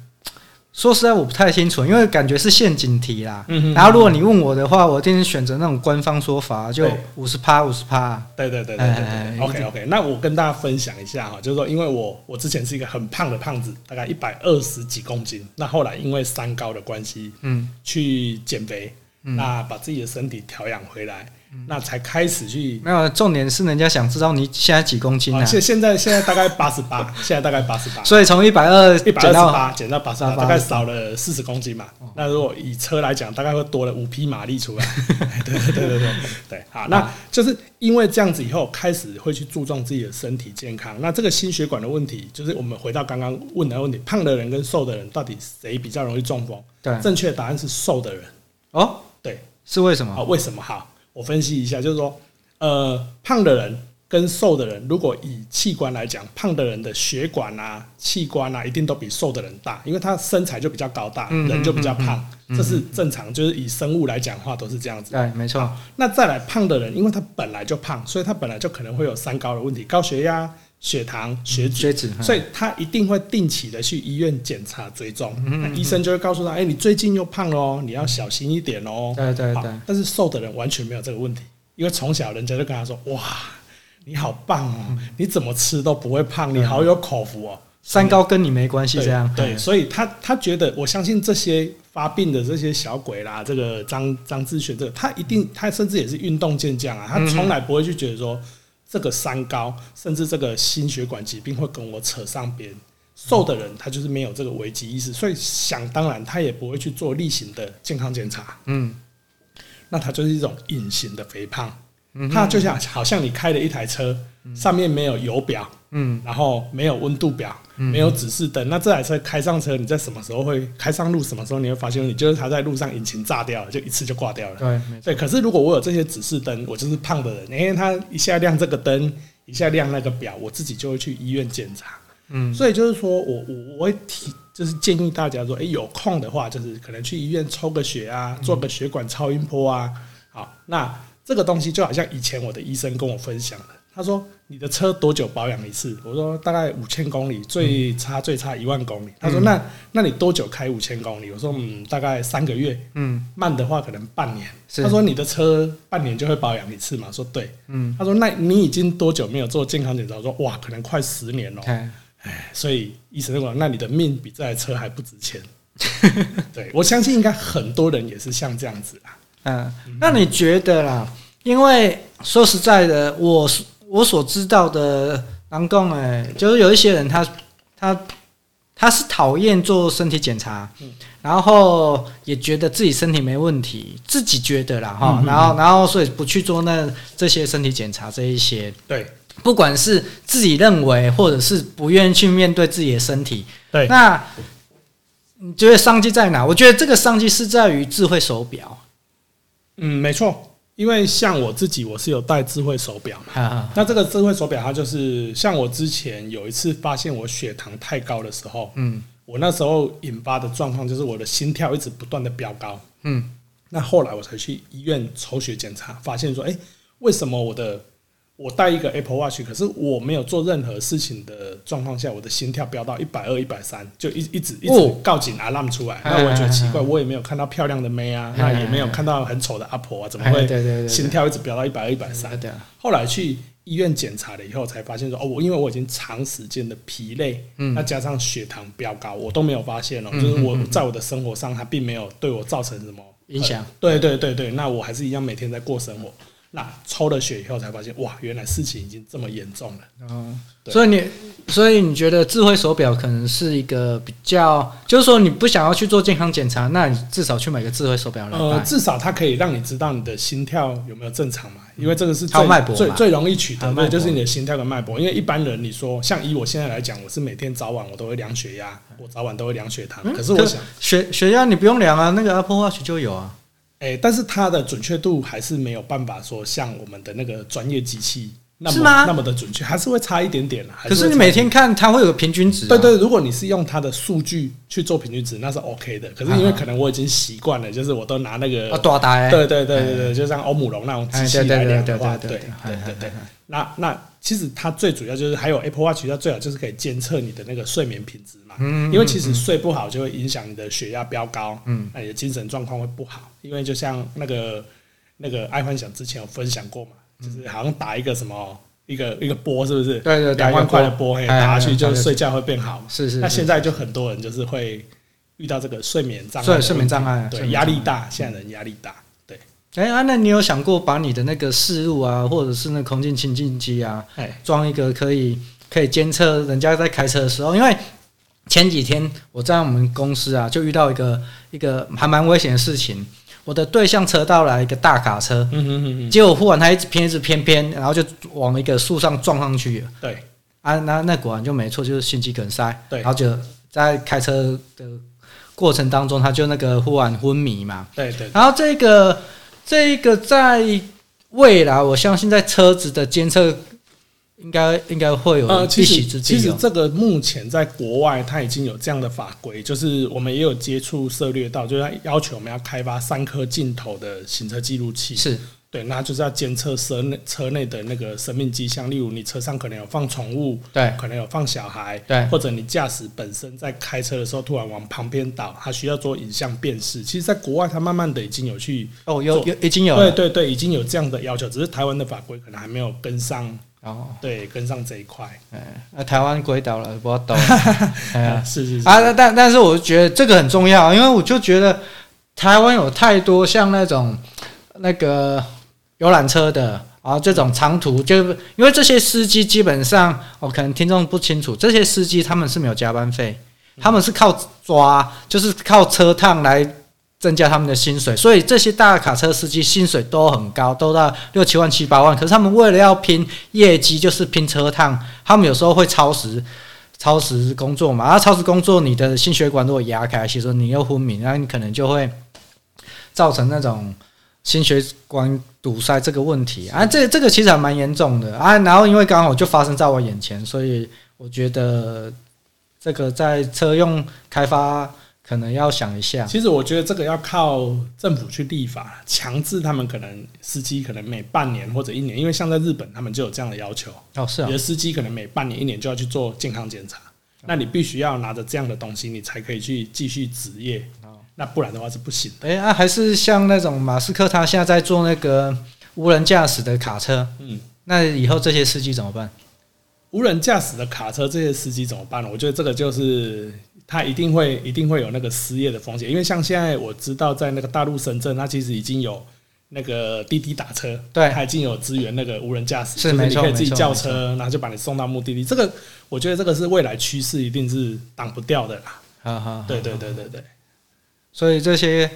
说实在，我不太清楚，因为感觉是陷阱题啦。然后，如果你问我的话，我一定选择那种官方说法，就五十趴，五十趴。对对对对对。OK OK，那我跟大家分享一下哈，就是说，因为我我之前是一个很胖的胖子，大概一百二十几公斤。那后来因为三高的关系，嗯，去减肥，那把自己的身体调养回来。那才开始去，没有重点是人家想知道你现在几公斤啊？现现在现在大概八十八，[LAUGHS] 现在大概八十八，所以从一百二一百二十八减到八十八，大概少了四十公斤嘛。那如果以车来讲，大概会多了五匹马力出来。[LAUGHS] 对对对对对对，好，那就是因为这样子以后开始会去注重自己的身体健康。那这个心血管的问题，就是我们回到刚刚问的问题：胖的人跟瘦的人到底谁比较容易中风？对，正确答案是瘦的人。哦，对，是为什么？为什么？好。我分析一下，就是说，呃，胖的人跟瘦的人，如果以器官来讲，胖的人的血管啊、器官啊，一定都比瘦的人大，因为他身材就比较高大，人就比较胖，这是正常，就是以生物来讲的话都是这样子。对，没错。那再来胖的人，因为他本来就胖，所以他本来就可能会有三高的问题：高血压、血糖、血脂。所以他一定会定期的去医院检查追踪。那医生就会告诉他：哎，你最近又胖了哦，你要小心一点哦。对对对。但是瘦的人完全没有这个问题，因为从小人家就跟他说：哇。你好棒哦！你怎么吃都不会胖，你好有口福哦。三高跟你没关系，这样对，对，所以他他觉得，我相信这些发病的这些小鬼啦，这个张张志璇，这个他一定，他甚至也是运动健将啊，他从来不会去觉得说这个三高，甚至这个心血管疾病会跟我扯上边。瘦的人他就是没有这个危机意识，所以想当然他也不会去做例行的健康检查。嗯，那他就是一种隐形的肥胖。它就像好像你开了一台车，上面没有油表，嗯，然后没有温度表，没有指示灯。那这台车开上车，你在什么时候会开上路？什么时候你会发现你就是它在路上引擎炸掉了，就一次就挂掉了。对，对。可是如果我有这些指示灯，我就是胖的人，因为它一下亮这个灯，一下亮那个表，我自己就会去医院检查。嗯，所以就是说我我我会提，就是建议大家说，哎，有空的话，就是可能去医院抽个血啊，做个血管超音波啊。好，那。这个东西就好像以前我的医生跟我分享的，他说，你的车多久保养一次？我说大概五千公里，最差最差一万公里。他说那那你多久开五千公里？我说嗯，大概三个月。嗯，慢的话可能半年。他说你的车半年就会保养一次嘛？说对。嗯，他说那你已经多久没有做健康检查？我说哇，可能快十年了。哎，所以医生说那你的命比这台车还不值钱。[LAUGHS] 对，我相信应该很多人也是像这样子啦。嗯，那你觉得啦？因为说实在的，我我所知道的，人讲哎，就是有一些人他他他是讨厌做身体检查，然后也觉得自己身体没问题，自己觉得啦哈，然后然后所以不去做那这些身体检查这一些，对，不管是自己认为，或者是不愿意去面对自己的身体，对，那你觉得商机在哪？我觉得这个商机是在于智慧手表。嗯，没错，因为像我自己，我是有戴智慧手表嘛。那这个智慧手表，它就是像我之前有一次发现我血糖太高的时候，嗯，我那时候引发的状况就是我的心跳一直不断的飙高，嗯，那后来我才去医院抽血检查，发现说，哎，为什么我的我戴一个 Apple Watch，可是我没有做任何事情的状况下，我的心跳飙到一百二、一百三，就一一直一直告警 alarm 出来。那我觉得奇怪，我也没有看到漂亮的妹啊，那也没有看到很丑的阿婆啊，怎么会心跳一直飙到一百二、一百三？后来去医院检查了以后，才发现说，哦，我因为我已经长时间的疲累，那加上血糖飙高，我都没有发现哦，就是我在我的生活上，它并没有对我造成什么影响。对对对对，那我还是一样每天在过生活。那抽了血以后才发现，哇，原来事情已经这么严重了。嗯，所以你，所以你觉得智慧手表可能是一个比较，就是说你不想要去做健康检查，那你至少去买个智慧手表来。呃，至少它可以让你知道你的心跳有没有正常嘛，因为这个是最最最容易取得的，就是你的心跳跟脉搏。因为一般人你说，像以我现在来讲，我是每天早晚我都会量血压，我早晚都会量血糖。可是我想，血血压你不用量啊，那个 Apple Watch 就有啊。哎、欸，但是它的准确度还是没有办法说像我们的那个专业机器那么那么的准确，还是会差一点点。可是你每天看它会有个平均值、啊。对，对对，如果你是用它的数据去做平均值，那是 OK 的。可是因为可能我已经习惯了，就是我都拿那个多大、欸？对对对对对，就像欧姆龙那种机器来量的话，对对对对。那那其实它最主要就是还有 Apple Watch，它最好就是可以监测你的那个睡眠品质。嗯，因为其实睡不好就会影响你的血压飙高，嗯，那你的精神状况会不好。因为就像那个那个爱幻想之前有分享过嘛，就是好像打一个什么一个一个波，是不是？对对，两万块的波，打下去就睡觉会变好。是是。那现在就很多人就是会遇到这个睡眠障碍，睡眠障碍，对，压力大，现在人压力大，对。哎啊，那你有想过把你的那个视路啊，或者是那空气清净机啊，哎，装一个可以可以监测人家在开车的时候，因为。前几天我在我们公司啊，就遇到一个一个还蛮危险的事情。我的对向车道来一个大卡车，嗯哼哼哼，结果忽然它一直偏一直偏偏，然后就往一个树上撞上去了。对，啊，那那果然就没错，就是心肌梗塞。对，然后就在开车的过程当中，他就那个忽然昏迷嘛。对对，对。然后这个这个在未来，我相信在车子的监测应该应该会有一席之地。其实这个目前在国外，它已经有这样的法规，就是我们也有接触涉猎到，就是它要求我们要开发三颗镜头的行车记录器。是。对，那就是要监测车内车内的那个生命迹象，例如你车上可能有放宠物，对，可能有放小孩，对，或者你驾驶本身在开车的时候突然往旁边倒，它需要做影像辨识。其实，在国外，它慢慢的已经有去哦，有有已经有，对对对，已经有这样的要求，只是台湾的法规可能还没有跟上哦，对，跟上这一块。哎，那台湾轨道了，不要抖。哎呀，是是是啊，但但是我觉得这个很重要，因为我就觉得台湾有太多像那种那个。游览车的啊，这种长途就因为这些司机基本上，我可能听众不清楚，这些司机他们是没有加班费，他们是靠抓，就是靠车趟来增加他们的薪水，所以这些大卡车司机薪水都很高，都到六七万、七八万。可是他们为了要拼业绩，就是拼车趟，他们有时候会超时，超时工作嘛。然后超时工作，你的心血管如果压开，其实你又昏迷，然后你可能就会造成那种。心血管堵塞这个问题啊，这这个其实还蛮严重的啊。然后因为刚好就发生在我眼前，所以我觉得这个在车用开发可能要想一下。其实我觉得这个要靠政府去立法，强制他们可能司机可能每半年或者一年，因为像在日本他们就有这样的要求哦，是啊，你的司机可能每半年一年就要去做健康检查，那你必须要拿着这样的东西，你才可以去继续执业。那不然的话是不行的。哎、欸，啊，还是像那种马斯克他现在在做那个无人驾驶的卡车，嗯，那以后这些司机怎么办？无人驾驶的卡车这些司机怎么办呢？我觉得这个就是他一定会一定会有那个失业的风险，因为像现在我知道在那个大陆深圳，它其实已经有那个滴滴打车，对，它已经有支援那个无人驾驶，是没错，你可以自己叫车，然后就把你送到目的地。这个我觉得这个是未来趋势，一定是挡不掉的啦。哈哈，对对对对对。所以这些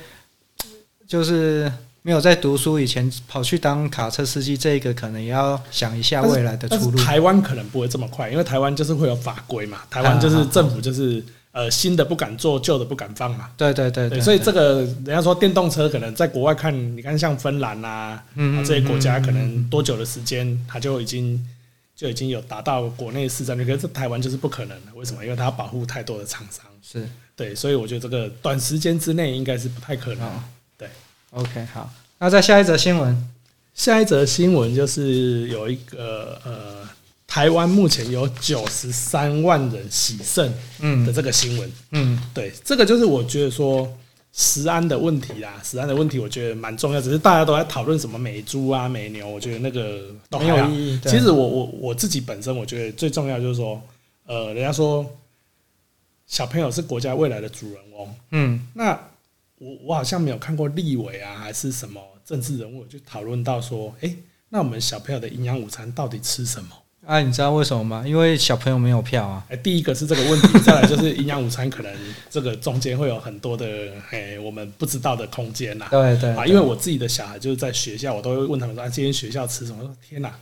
就是没有在读书以前跑去当卡车司机，这个可能也要想一下未来的出路。台湾可能不会这么快，因为台湾就是会有法规嘛。台湾就是政府就是呃新的不敢做，旧的不敢放嘛。对对对对，所以这个人家说电动车可能在国外看，你看像芬兰啊，这些国家可能多久的时间，它就已经就已经有达到国内市占率，可是台湾就是不可能的。为什么？因为它要保护太多的厂商。是。对，所以我觉得这个短时间之内应该是不太可能。对，OK，好，那再下一则新闻，下一则新闻就是有一个呃，台湾目前有九十三万人洗肾嗯的这个新闻。嗯，对，这个就是我觉得说食安的问题啦，食安的问题我觉得蛮重要，只是大家都在讨论什么美猪啊、美牛，我觉得那个都没有意义。其实我我我自己本身我觉得最重要就是说，呃，人家说。小朋友是国家未来的主人翁。嗯，那我我好像没有看过立委啊，还是什么政治人物就讨论到说，哎，那我们小朋友的营养午餐到底吃什么？啊，你知道为什么吗？因为小朋友没有票啊。哎，第一个是这个问题，[LAUGHS] 再来就是营养午餐可能这个中间会有很多的哎我们不知道的空间呐。对对啊，因为我自己的小孩就是在学校，我都会问他们说，啊，今天学校吃什么？我说天哪！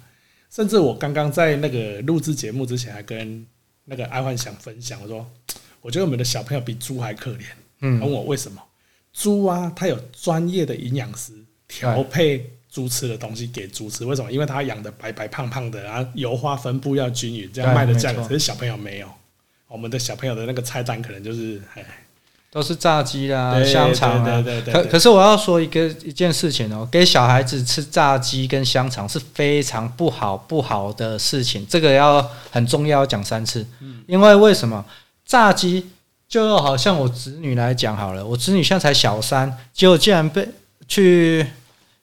甚至我刚刚在那个录制节目之前，还跟那个爱幻想分享，我说。我觉得我们的小朋友比猪还可怜。嗯，问我为什么？猪啊，它有专业的营养师调配猪吃的东西给猪吃。为什么？因为它养的白白胖胖的，然后油花分布要均匀，这样卖的价格。可是小朋友没有，我们的小朋友的那个菜单可能就是，哎，都是炸鸡啦、香肠啊对对。可可是我要说一个一件事情哦，给小孩子吃炸鸡跟香肠是非常不好不好的事情，这个要很重要，要讲三次。嗯，因为为什么？炸鸡就好像我侄女来讲好了，我侄女现在才小三，结果竟然被去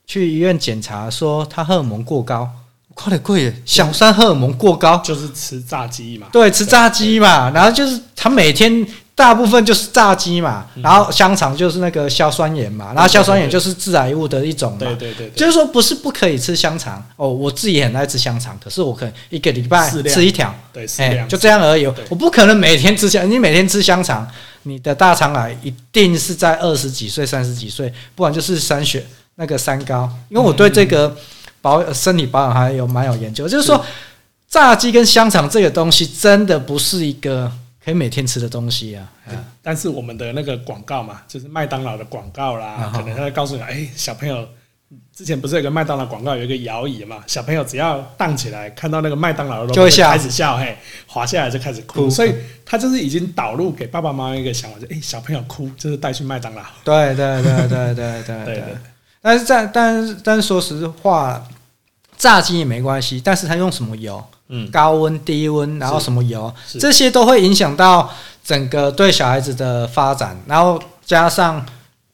去医院检查，说他荷尔蒙过高，快点贵耶！小三荷尔蒙过高。就是吃炸鸡嘛，对，吃炸鸡嘛，然后就是他每天。大部分就是炸鸡嘛，然后香肠就是那个硝酸盐嘛，然后硝酸盐就是致癌物的一种嘛。对对对，就是说不是不可以吃香肠。哦，我自己也很爱吃香肠，可是我可能一个礼拜吃一条，对，哎，就这样而已。我不可能每天吃香，你每天吃香肠，你的大肠癌一定是在二十几岁、三十几岁，不然就是三血那个三高。因为我对这个保身体保养还有蛮有研究，就是说炸鸡跟香肠这个东西真的不是一个。可以每天吃的东西啊，但是我们的那个广告嘛，就是麦当劳的广告啦，可能他会告诉你，哎，小朋友之前不是有个麦当劳广告，有一个摇椅嘛？小朋友只要荡起来，看到那个麦当劳的 logo 就会笑，开始笑，嘿，滑下来就开始哭。所以他就是已经导入给爸爸妈妈一个想法，就哎、欸，小朋友哭就是带去麦当劳。对对对对对对对。[LAUGHS] 但是在但是但是说实话，炸鸡也没关系，但是他用什么油？嗯，高温、低温，然后什么油，这些都会影响到整个对小孩子的发展。然后加上，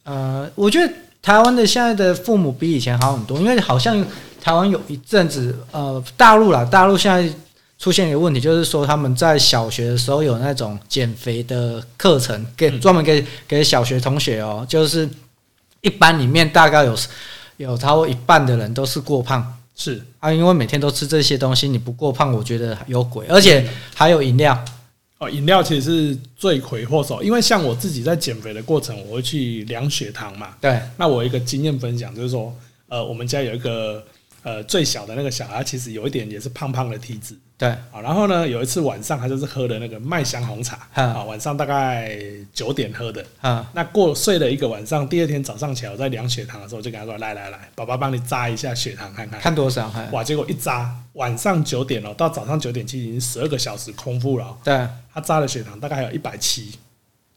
呃，我觉得台湾的现在的父母比以前好很多，因为好像台湾有一阵子，呃，大陆啦，大陆现在出现一个问题，就是说他们在小学的时候有那种减肥的课程，给专门给给小学同学哦，就是一般里面大概有有超过一半的人都是过胖。是啊，因为每天都吃这些东西，你不过胖，我觉得有鬼。而且还有饮料哦，饮料其实是罪魁祸首。因为像我自己在减肥的过程，我会去量血糖嘛。对，那我一个经验分享就是说，呃，我们家有一个呃最小的那个小孩，其实有一点也是胖胖的体质。对，啊，然后呢，有一次晚上他就是喝的那个麦香红茶，啊，晚上大概九点喝的，啊，那过睡了一个晚上，第二天早上起来我在量血糖的时候，就跟他说：“来来来，爸爸帮你扎一下血糖看看，看多少？”哇，结果一扎，晚上九点哦，到早上九点其实已经十二个小时空腹了。对，他扎的血糖大概还有一百七，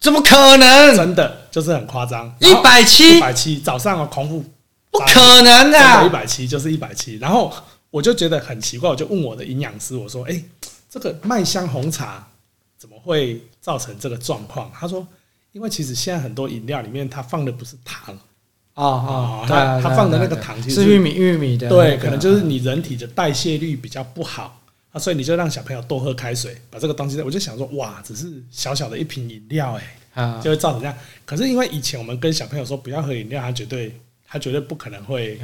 怎么可能？真的就是很夸张，一百七，一百七，早上哦空腹，不可能的，一百七就是一百七，然后我就觉得很奇怪，我就问我的营养师，我说：“哎。”这个麦香红茶怎么会造成这个状况？他说，因为其实现在很多饮料里面它放的不是糖哦哦，它它放的那个糖其实是玉米玉米的，对，可能就是你人体的代谢率比较不好啊，所以你就让小朋友多喝开水，把这个东西，我就想说，哇，只是小小的一瓶饮料，哎，就会造成这样。可是因为以前我们跟小朋友说不要喝饮料，他绝对他绝对不可能会，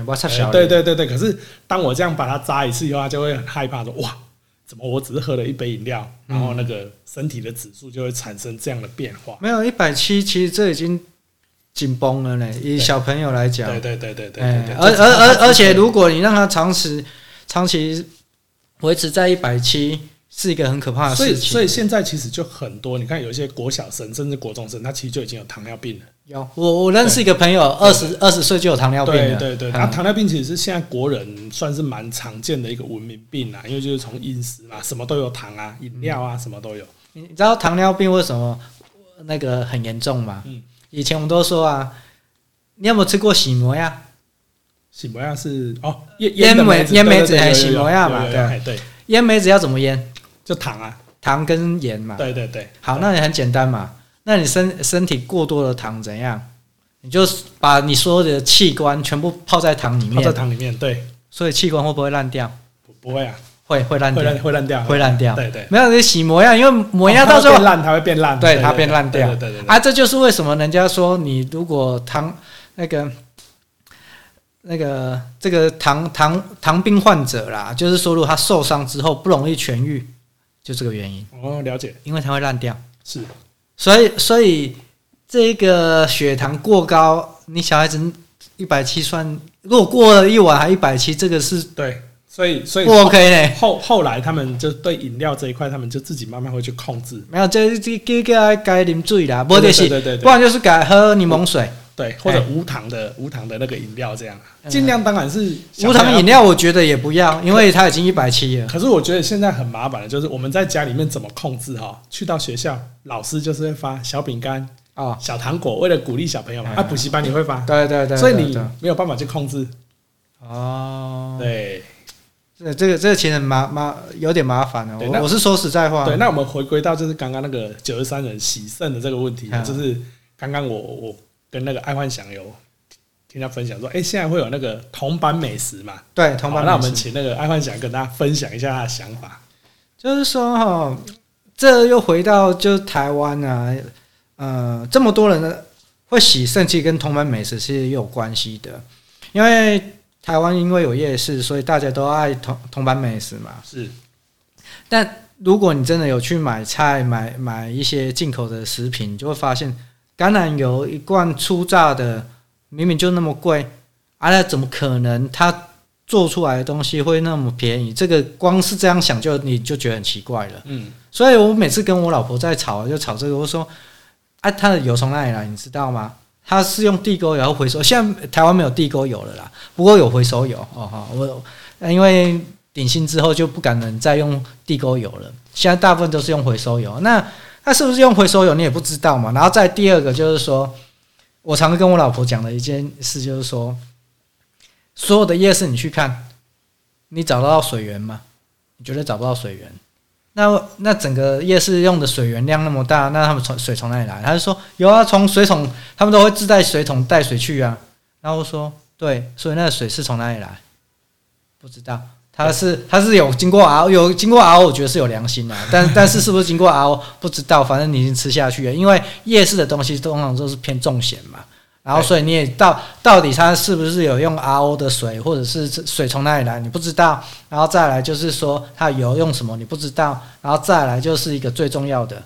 对对对对。可是当我这样把它扎一次以后，他就会很害怕说，哇。怎么？我只是喝了一杯饮料，然后那个身体的指数就会产生这样的变化？没有一百七，其实这已经紧绷了呢。以小朋友来讲，对对对对对，对。而而而而且，如果你让他长时长期维持在一百七，是一个很可怕的事情。所以，所以现在其实就很多，你看有一些国小生甚至国中生，他其实就已经有糖尿病了。有我我认识一个朋友，二十二十岁就有糖尿病了。对对对，那糖尿病其实是现在国人算是蛮常见的一个文明病啊，因为就是从饮食嘛，什么都有糖啊，饮料啊，什么都有。你知道糖尿病为什么那个很严重吗？嗯，以前我们都说啊，你有没有吃过喜摩呀？喜摩呀是哦，腌腌梅腌梅子还是喜摩呀嘛？对对，腌梅子要怎么腌？就糖啊，糖跟盐嘛。对对对，好，那也很简单嘛。那你身身体过多的糖怎样？你就把你所有的器官全部泡在糖里面，泡在糖里面，对。所以器官会不会烂掉？不不会啊，会会烂掉，会烂掉，会烂掉。对对，没有你洗模样，因为模样到时候烂，它会变烂，对它变烂掉。对对对。啊，这就是为什么人家说你如果糖那个那个这个糖糖糖病患者啦，就是说如果他受伤之后不容易痊愈，就这个原因。哦，了解。因为它会烂掉。是。所以，所以这个血糖过高，你小孩子一百七算，如果过了一晚还一百七，这个是对。所以，所以不 OK 呢。后后来他们就对饮料这一块，他们就自己慢慢会去控制。没有，这这这个该啉水啦，不就是，不然就是改喝柠檬水。对，或者无糖的无糖的那个饮料，这样尽量当然是无糖饮料，我觉得也不要，因为它已经一百七了。可是我觉得现在很麻烦的，就是我们在家里面怎么控制哈？去到学校，老师就是会发小饼干啊、小糖果，为了鼓励小朋友嘛。啊，补习班也会发，对对对，所以你没有办法去控制。哦，对，这这个这个其实麻麻有点麻烦的。我是说实在话。对，那我们回归到就是刚刚那个九十三人喜胜的这个问题，就是刚刚我我。跟那个爱幻想有听他分享说，哎、欸，现在会有那个铜板美食嘛？对，铜板。那我们请那个爱幻想跟大家分享一下他的想法。就是说哈，这又回到就台湾啊，呃，这么多人呢会洗肾，其实跟铜板美食是有关系的。因为台湾因为有夜市，所以大家都爱铜铜板美食嘛。是。但如果你真的有去买菜、买买一些进口的食品，你就会发现。橄榄油一罐初榨的，明明就那么贵，啊，那怎么可能？它做出来的东西会那么便宜？这个光是这样想就你就觉得很奇怪了。嗯，所以我每次跟我老婆在吵，就吵这个，我说，啊，它的油从哪里来？你知道吗？它是用地沟油回收。现在台湾没有地沟油了啦，不过有回收油哦哈。我因为顶新之后就不敢能再用地沟油了，现在大部分都是用回收油。那那是不是用回收油你也不知道嘛？然后再第二个就是说，我常跟我老婆讲的一件事就是说，所有的夜市你去看，你找得到水源吗？你绝对找不到水源。那那整个夜市用的水源量那么大，那他们从水从哪里来？他就说有啊，从水桶，他们都会自带水桶带水去啊。然后说对，所以那个水是从哪里来？不知道，他是他是有经过 RO，有经过 RO，我觉得是有良心的，但但是是不是经过 RO 不知道，反正你已经吃下去了，因为夜市的东西通常都是偏重咸嘛。然后，所以你也到到底它是不是有用 RO 的水，或者是水从哪里来，你不知道。然后再来就是说它油用什么，你不知道。然后再来就是一个最重要的，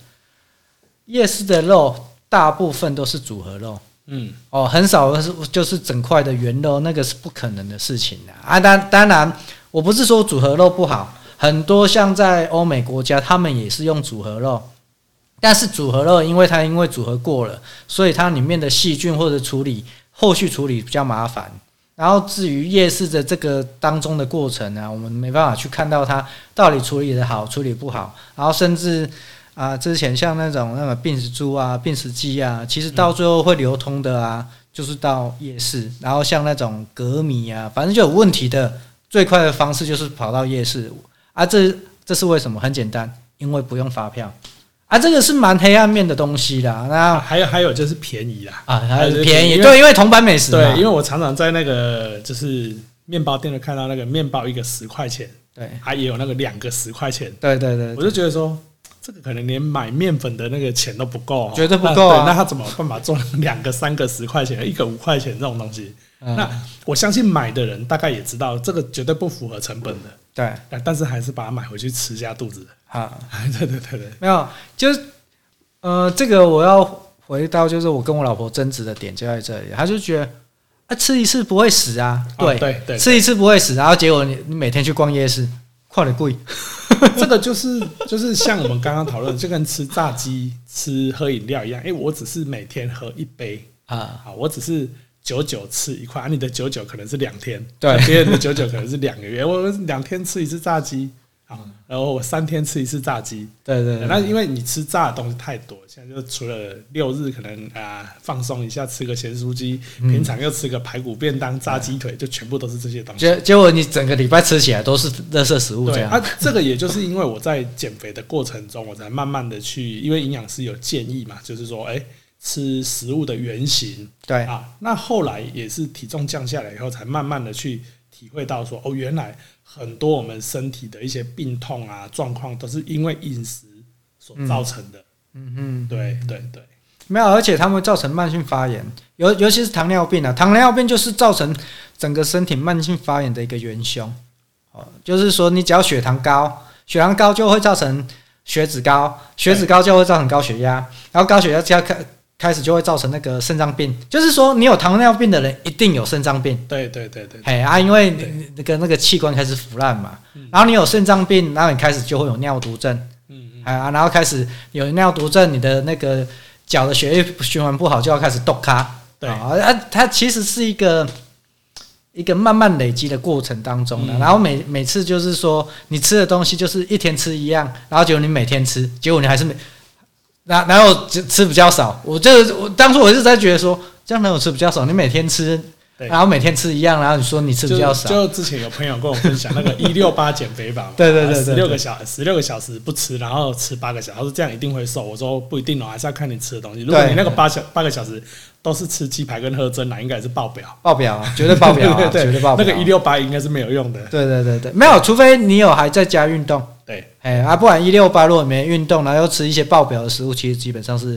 夜市的肉大部分都是组合肉，嗯，哦，很少是就是整块的原肉，那个是不可能的事情的啊。当当然，我不是说组合肉不好，很多像在欧美国家，他们也是用组合肉。但是组合肉，因为它因为组合过了，所以它里面的细菌或者处理后续处理比较麻烦。然后至于夜市的这个当中的过程呢，我们没办法去看到它到底处理的好处理不好。然后甚至啊，之前像那种那个病死猪啊、病死鸡啊，其实到最后会流通的啊，就是到夜市。然后像那种隔米啊，反正就有问题的，最快的方式就是跑到夜市啊。这这是为什么？很简单，因为不用发票。啊，这个是蛮黑暗面的东西啦。那、啊、还有还有就是便宜啦，啊，还有便宜，对，因为铜板美食。对，因为我常常在那个就是面包店的看到那个面包一个十块钱，对，还也有那个两个十块钱，对对对，我就觉得说这个可能连买面粉的那个钱都不够，绝对不够啊。那他怎么办法做两个、三个十块钱，一个五块钱这种东西？嗯、那我相信买的人大概也知道这个绝对不符合成本的，对，但是还是把它买回去吃下肚子。啊，[LAUGHS] 对对对对，没有，就是，呃，这个我要回到，就是我跟我老婆争执的点就在这里，她就觉得啊，吃一次不会死啊，对、哦、对对，吃一次不会死，然后结果你你每天去逛夜市，快点贵，[LAUGHS] 这个就是就是像我们刚刚讨论，就跟吃炸鸡、吃喝饮料一样，哎，我只是每天喝一杯。啊，好，我只是九九吃一块，啊，你的九九可能是两天，对，[LAUGHS] 别人的九九可能是两个月，我两天吃一次炸鸡。好，然后我三天吃一次炸鸡，对对，对，那因为你吃炸的东西太多，现在就除了六日可能啊、呃、放松一下，吃个咸酥鸡，平常又吃个排骨便当、炸鸡腿，就全部都是这些东西。结结果你整个礼拜吃起来都是垃圾食物这样。啊，这个也就是因为我在减肥的过程中，我才慢慢的去，因为营养师有建议嘛，就是说，哎，吃食物的原型。对啊，那后来也是体重降下来以后，才慢慢的去体会到说，哦，原来。很多我们身体的一些病痛啊状况，都是因为饮食所造成的。嗯嗯，对对对，没有，而且它们会造成慢性发炎，尤尤其是糖尿病啊，糖尿病就是造成整个身体慢性发炎的一个元凶。哦，就是说你只要血糖高，血糖高就会造成血脂高，血脂高就会造成高血压，然后高血压加开。始就会造成那个肾脏病，就是说你有糖尿病的人一定有肾脏病。对对对对，哎啊，因为那个那个器官开始腐烂嘛，然后你有肾脏病，然后你开始就会有尿毒症，嗯嗯，啊，然后开始有尿毒症，你的那个脚的血液循环不好，就要开始冻咖。对啊，它其实是一个一个慢慢累积的过程当中的，然后每每次就是说你吃的东西就是一天吃一样，然后结果你每天吃，结果你还是没。然然后吃比较少，我就我当初我是在觉得说，这样能有吃比较少，你每天吃，然后每天吃一样，然后你说你吃比较少。就，就之前有朋友跟我分享那个一六八减肥法，[LAUGHS] 对对对，十六个小十六个小时不吃，然后吃八个小时，他说这样一定会瘦。我说不一定哦，还是要看你吃的东西。如果你那个八小八个小时都是吃鸡排跟喝珍奶，应该是爆表，爆表啊，绝对爆表啊，[LAUGHS] 绝对爆表。那个一六八应该是没有用的。对对对对，没有，除非你有还在家运动。对，哎啊，不然一六八如果没运动，然后又吃一些爆表的食物，其实基本上是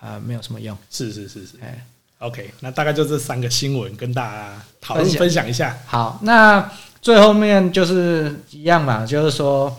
啊、呃、没有什么用。是是是是，哎，OK，那大概就这三个新闻跟大家讨论分享一下。好，那最后面就是一样嘛，就是说，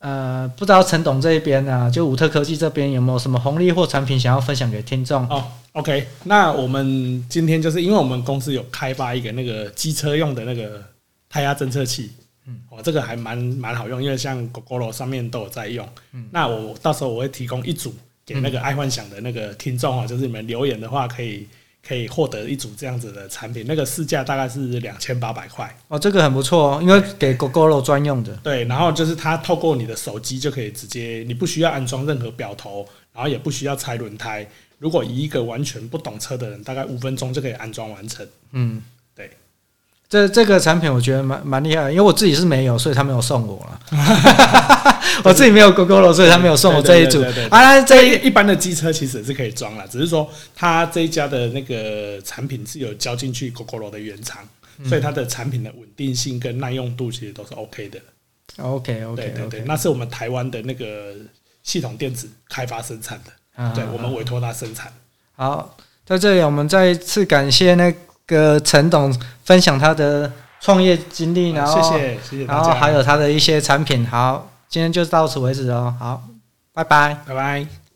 呃，不知道陈董这一边呢，就五特科技这边有没有什么红利或产品想要分享给听众？哦，OK，那我们今天就是因为我们公司有开发一个那个机车用的那个胎压侦测器。嗯，我这个还蛮蛮好用，因为像 Gogoro 上面都有在用。嗯，那我到时候我会提供一组给那个爱幻想的那个听众哦，就是你们留言的话可以可以获得一组这样子的产品，那个市价大概是两千八百块。哦，这个很不错哦，因为给 Gogoro 专用的。对，然后就是它透过你的手机就可以直接，你不需要安装任何表头，然后也不需要拆轮胎。如果以一个完全不懂车的人，大概五分钟就可以安装完成。嗯，对，这这个产品我觉得蛮蛮厉害的，因为我自己是没有，所以他没有送我了。[LAUGHS] 我自己没有 Gogoro，所以他没有送我这一组。啊，这一一般的机车其实也是可以装了，只是说他这一家的那个产品是有交进去 Gogoro 的原厂，所以它的产品的稳定性跟耐用度其实都是 OK 的。OK OK，对对对，那是我们台湾的那个系统电子开发生产的。对，我们委托他生产。好，在这里我们再一次感谢那个陈董分享他的创业经历，然后谢谢谢谢，然后还有他的一些产品。好，今天就到此为止哦。好，拜拜，拜拜。